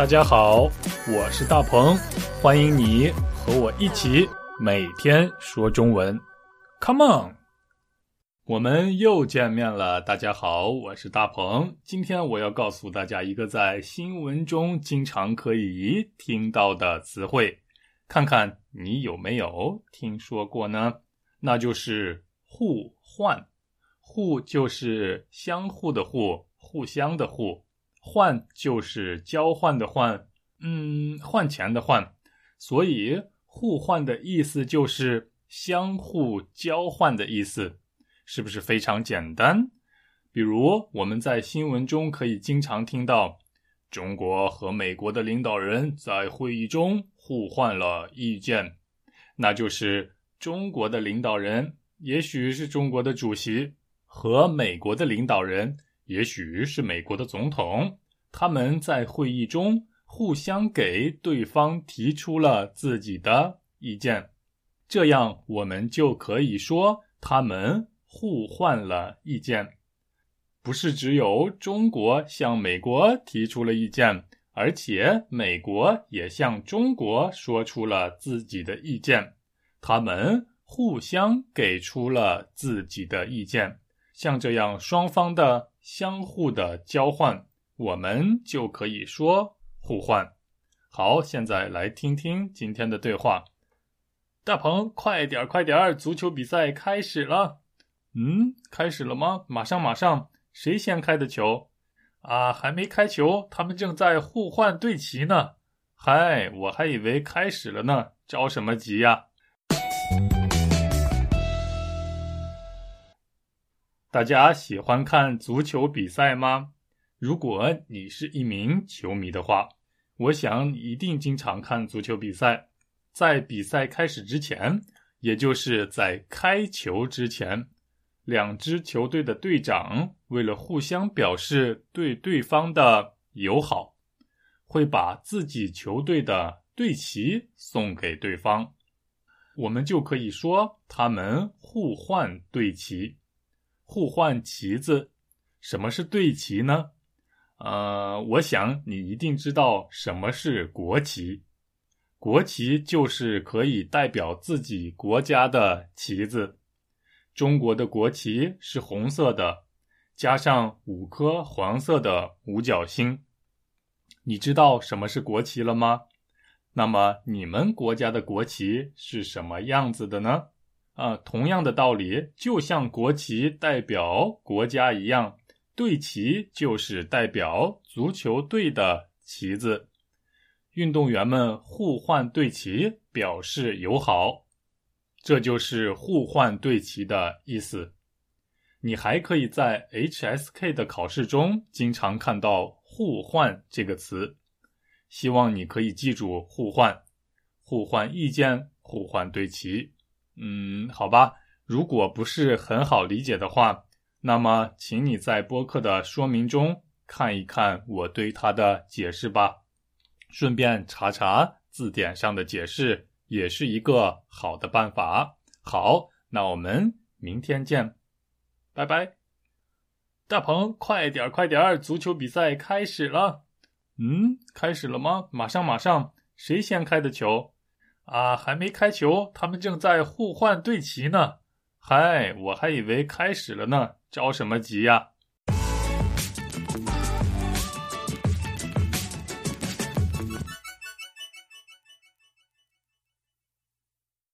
大家好，我是大鹏，欢迎你和我一起每天说中文。Come on，我们又见面了。大家好，我是大鹏。今天我要告诉大家一个在新闻中经常可以听到的词汇，看看你有没有听说过呢？那就是互换。互就是相互的互，互相的互。换就是交换的换，嗯，换钱的换，所以互换的意思就是相互交换的意思，是不是非常简单？比如我们在新闻中可以经常听到，中国和美国的领导人在会议中互换了意见，那就是中国的领导人，也许是中国的主席，和美国的领导人。也许是美国的总统，他们在会议中互相给对方提出了自己的意见，这样我们就可以说他们互换了意见。不是只有中国向美国提出了意见，而且美国也向中国说出了自己的意见，他们互相给出了自己的意见。像这样双方的。相互的交换，我们就可以说互换。好，现在来听听今天的对话。大鹏，快点儿，快点儿，足球比赛开始了。嗯，开始了吗？马上，马上。谁先开的球？啊，还没开球，他们正在互换队旗呢。嗨，我还以为开始了呢，着什么急呀？大家喜欢看足球比赛吗？如果你是一名球迷的话，我想你一定经常看足球比赛。在比赛开始之前，也就是在开球之前，两支球队的队长为了互相表示对对方的友好，会把自己球队的队旗送给对方。我们就可以说他们互换队旗。互换旗子，什么是队旗呢？呃，我想你一定知道什么是国旗。国旗就是可以代表自己国家的旗子。中国的国旗是红色的，加上五颗黄色的五角星。你知道什么是国旗了吗？那么你们国家的国旗是什么样子的呢？啊，同样的道理，就像国旗代表国家一样，队旗就是代表足球队的旗子。运动员们互换队旗，表示友好，这就是互换队旗的意思。你还可以在 HSK 的考试中经常看到“互换”这个词，希望你可以记住互换、互换意见、互换队旗。嗯，好吧。如果不是很好理解的话，那么请你在播客的说明中看一看我对它的解释吧，顺便查查字典上的解释，也是一个好的办法。好，那我们明天见，拜拜。大鹏，快点，快点，足球比赛开始了。嗯，开始了吗？马上，马上。谁先开的球？啊，还没开球，他们正在互换队旗呢。嗨，我还以为开始了呢，着什么急呀？